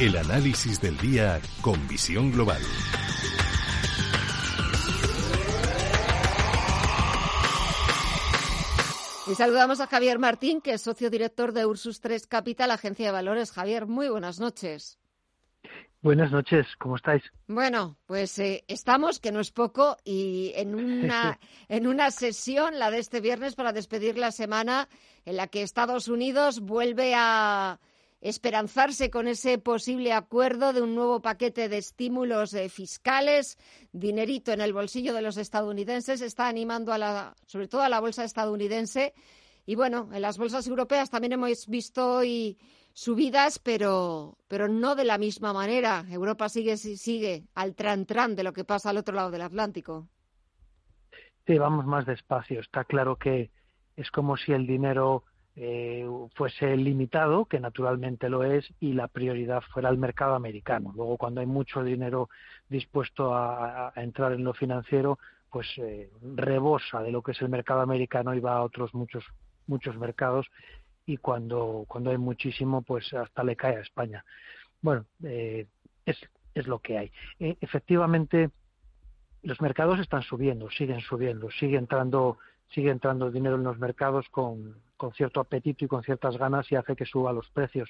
El análisis del día con visión global. Y saludamos a Javier Martín, que es socio director de Ursus 3 Capital, agencia de valores. Javier, muy buenas noches. Buenas noches, ¿cómo estáis? Bueno, pues eh, estamos, que no es poco, y en una, en una sesión, la de este viernes, para despedir la semana, en la que Estados Unidos vuelve a esperanzarse con ese posible acuerdo de un nuevo paquete de estímulos eh, fiscales, dinerito en el bolsillo de los estadounidenses, está animando a la, sobre todo a la bolsa estadounidense. Y bueno, en las bolsas europeas también hemos visto hoy subidas, pero, pero no de la misma manera. Europa sigue, sigue al tran-tran de lo que pasa al otro lado del Atlántico. Sí, vamos más despacio. Está claro que es como si el dinero eh, fuese limitado, que naturalmente lo es, y la prioridad fuera el mercado americano. Luego, cuando hay mucho dinero dispuesto a, entrar en lo financiero, pues eh, rebosa de lo que es el mercado americano y va a otros muchos muchos mercados y cuando cuando hay muchísimo, pues hasta le cae a España. Bueno, eh, es es lo que hay. efectivamente, los mercados están subiendo, siguen subiendo, sigue entrando sigue entrando dinero en los mercados con, con cierto apetito y con ciertas ganas y hace que suba los precios.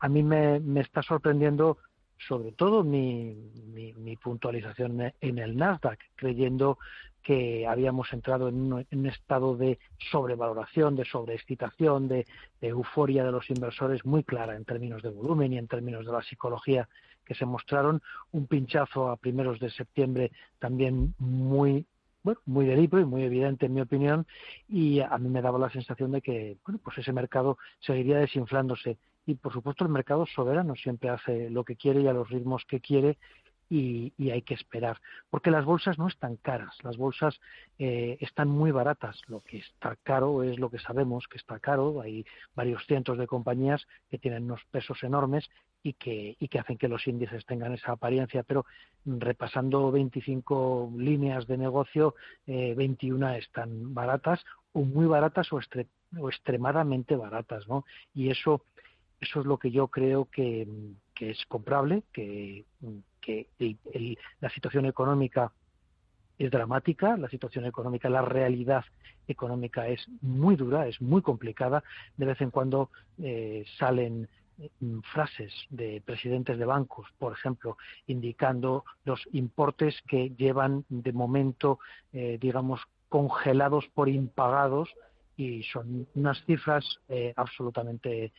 A mí me, está sorprendiendo sobre todo mi, mi, puntualización en el Nasdaq, creyendo que habíamos entrado en un, estado de sobrevaloración, de sobreexcitación, de, de, euforia de los inversores muy clara en términos de volumen y en términos de la psicología que se mostraron. Un pinchazo a primeros de septiembre también muy bueno, muy de y muy evidente en mi opinión, y a mí me daba la sensación de que bueno, pues ese mercado seguiría desinflándose. Y por supuesto el mercado soberano siempre hace lo que quiere y a los ritmos que quiere y, hay que esperar. Porque las bolsas no están caras, las bolsas eh, están muy baratas. Lo que está caro es lo que sabemos que está caro. Hay varios cientos de compañías que tienen unos pesos enormes y que, y que hacen que los índices tengan esa apariencia. Pero repasando 25 líneas de negocio, eh, 21 están baratas o muy baratas o, extremadamente baratas. ¿no? Y eso, eso es lo que yo creo que, que es comprable, que que la situación económica es dramática, la situación económica, la realidad económica es muy dura, es muy complicada. De vez en cuando eh, salen mm, frases de presidentes de bancos, por ejemplo, indicando los importes que llevan de momento, eh, digamos, congelados por impagados y son unas cifras eh, absolutamente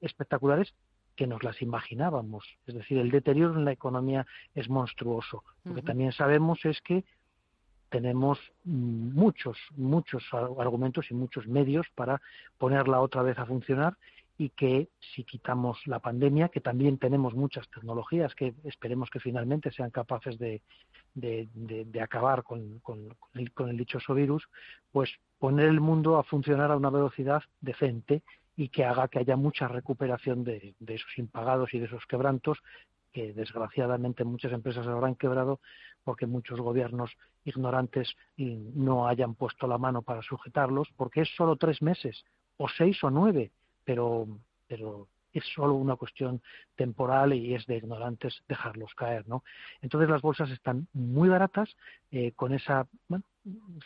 espectaculares que nos las imaginábamos. Es decir, el deterioro en la economía es monstruoso. Lo que también sabemos es que tenemos muchos, muchos argumentos y muchos medios para ponerla otra vez a funcionar y que si quitamos la pandemia, que también tenemos muchas tecnologías que esperemos que finalmente sean capaces de, de, acabar con, con, el, con el dichoso virus, pues poner el mundo a funcionar a una velocidad decente y que haga que haya mucha recuperación de, esos impagados y de esos quebrantos que desgraciadamente muchas empresas habrán quebrado porque muchos gobiernos ignorantes no hayan puesto la mano para sujetarlos, porque es solo tres meses, o seis o nueve, pero, pero es solo una cuestión temporal y es de ignorantes dejarlos caer, ¿no? Entonces las bolsas están muy baratas eh, con esa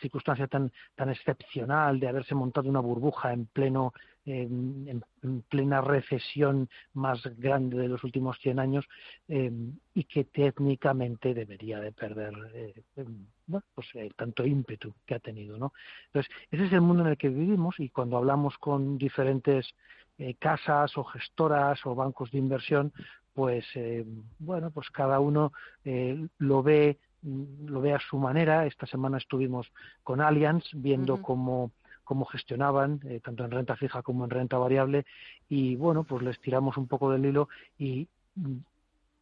circunstancia tan tan excepcional de haberse montado una burbuja en pleno en, plena recesión más grande de los últimos 100 años em, y que técnicamente debería de perder eh, em, pues, eh, tanto ímpetu que ha tenido, ¿no? Entonces ese es el mundo en el que vivimos y cuando hablamos con diferentes eh, casas o gestoras o bancos de inversión, pues bueno, pues cada uno lo ve lo ve a su manera. Esta semana estuvimos con Allianz viendo cómo cómo gestionaban, eh, tanto en renta fija como en renta variable, y bueno, pues les tiramos un poco del hilo y mm,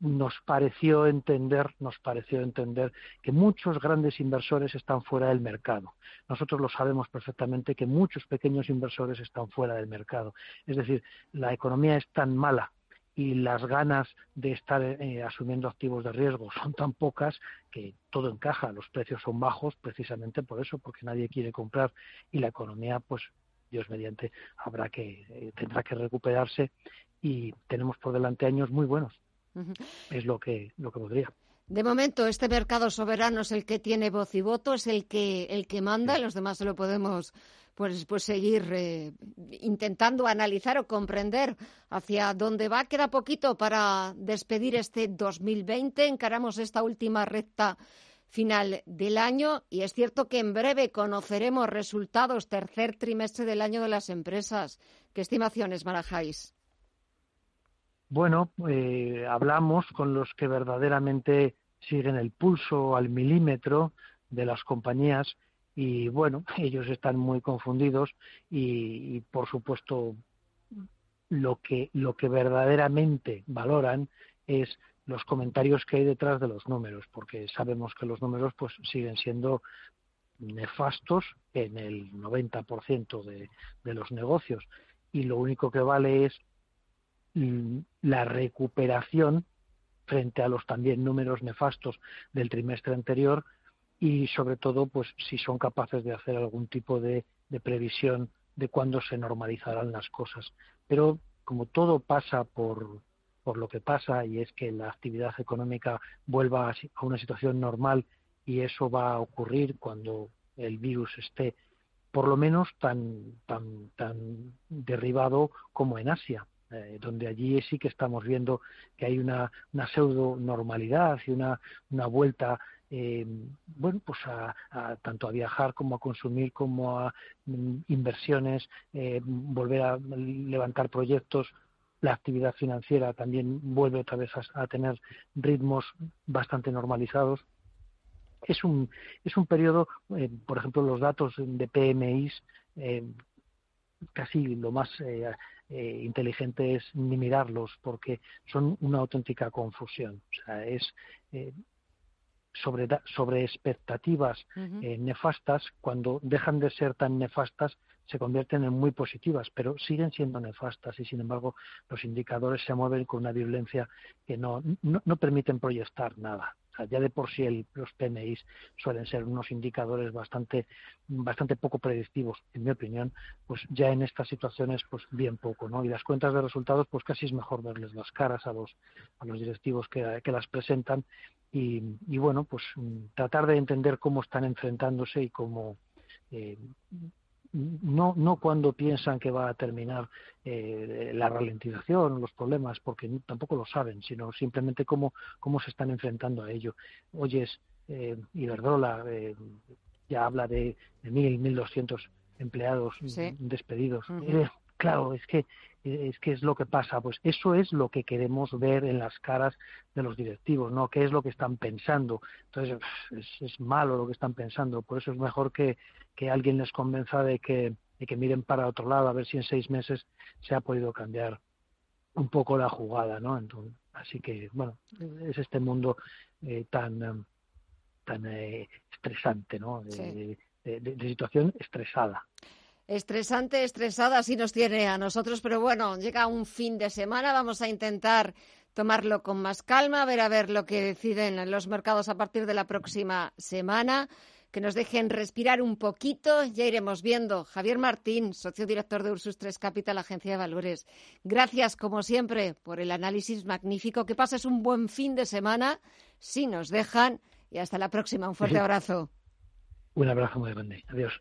nos pareció entender, nos pareció entender que muchos grandes inversores están fuera del mercado. Nosotros lo sabemos perfectamente que muchos pequeños inversores están fuera del mercado. Es decir, la economía es tan mala y las ganas de estar eh, asumiendo activos de riesgo son tan pocas que todo encaja, los precios son bajos precisamente por eso, porque nadie quiere comprar y la economía, pues Dios mediante, habrá que eh, tendrá que recuperarse y tenemos por delante años muy buenos, Es lo que, lo que podría. De momento, este mercado soberano es el que tiene voz y voto, es el que, el que manda, los demás se lo podemos pues, pues seguir eh, intentando analizar o comprender hacia dónde va. Queda poquito para despedir este 2020. Encaramos esta última recta final del año y es cierto que en breve conoceremos resultados tercer trimestre del año de las empresas. ¿Qué estimaciones manejáis? Bueno, eh, hablamos con los que verdaderamente siguen el pulso al milímetro de las compañías y bueno, ellos están muy confundidos y, por supuesto lo que lo que verdaderamente valoran es los comentarios que hay detrás de los números, porque sabemos que los números pues siguen siendo nefastos en el 90% de, de los negocios. Y lo único que vale es la recuperación frente a los también números nefastos del trimestre anterior y sobre todo pues si son capaces de hacer algún tipo de, previsión de cuándo se normalizarán las cosas. Pero como todo pasa por, por lo que pasa y es que la actividad económica vuelva a una situación normal y eso va a ocurrir cuando el virus esté por lo menos tan tan tan derribado como en Asia eh, donde allí sí que estamos viendo que hay una, una pseudo normalidad y una, una vuelta eh, bueno, pues a, tanto a viajar como a consumir como a mm, inversiones, eh, volver a levantar proyectos. La actividad financiera también vuelve otra vez a, tener ritmos bastante normalizados. Es un, es un periodo, eh, por ejemplo, los datos de PMIs, casi lo más inteligente es ni mirarlos porque son una auténtica confusión. O sea, es sobre, sobre expectativas eh, nefastas, cuando dejan de ser tan nefastas, se convierten en muy positivas, pero siguen siendo nefastas y, sin embargo, los indicadores se mueven con una violencia que no, no, permiten proyectar nada. Ya de por sí los PMIs suelen ser unos indicadores bastante, bastante poco predictivos, en mi opinión, pues ya en estas situaciones, pues bien poco, ¿no? Y las cuentas de resultados, pues casi es mejor verles las caras a los, a los directivos que, las presentan y, bueno, pues mm, tratar de entender cómo están enfrentándose y cómo eh, no, no cuando piensan que va a terminar eh, la ralentización, los problemas, porque tampoco lo saben, sino simplemente cómo, cómo se están enfrentando a ello. Oyes, eh, Iberdrola eh, ya habla de, de 1.000, 1.200 empleados despedidos. Eh, claro, es que es que es lo que pasa, pues eso es lo que queremos ver en las caras de los directivos, ¿no? ¿Qué es lo que están pensando? Entonces, es, malo lo que están pensando, por eso es mejor que, que alguien les convenza de que, de que miren para otro lado, a ver si en seis meses se ha podido cambiar un poco la jugada, ¿no? Entonces, así que, bueno, es este mundo eh, tan, tan eh, estresante, ¿no? de situación estresada. Estresante, estresada, así nos tiene a nosotros, pero bueno, llega un fin de semana, vamos a intentar tomarlo con más calma, ver a ver lo que deciden los mercados a partir de la próxima semana, que nos dejen respirar un poquito, ya iremos viendo. Javier Martín, socio director de Ursus 3 Capital, Agencia de Valores. Gracias, como siempre, por el análisis magnífico. Que pases un buen fin de semana, si nos dejan, y hasta la próxima. Un fuerte abrazo. Un abrazo muy grande. Adiós.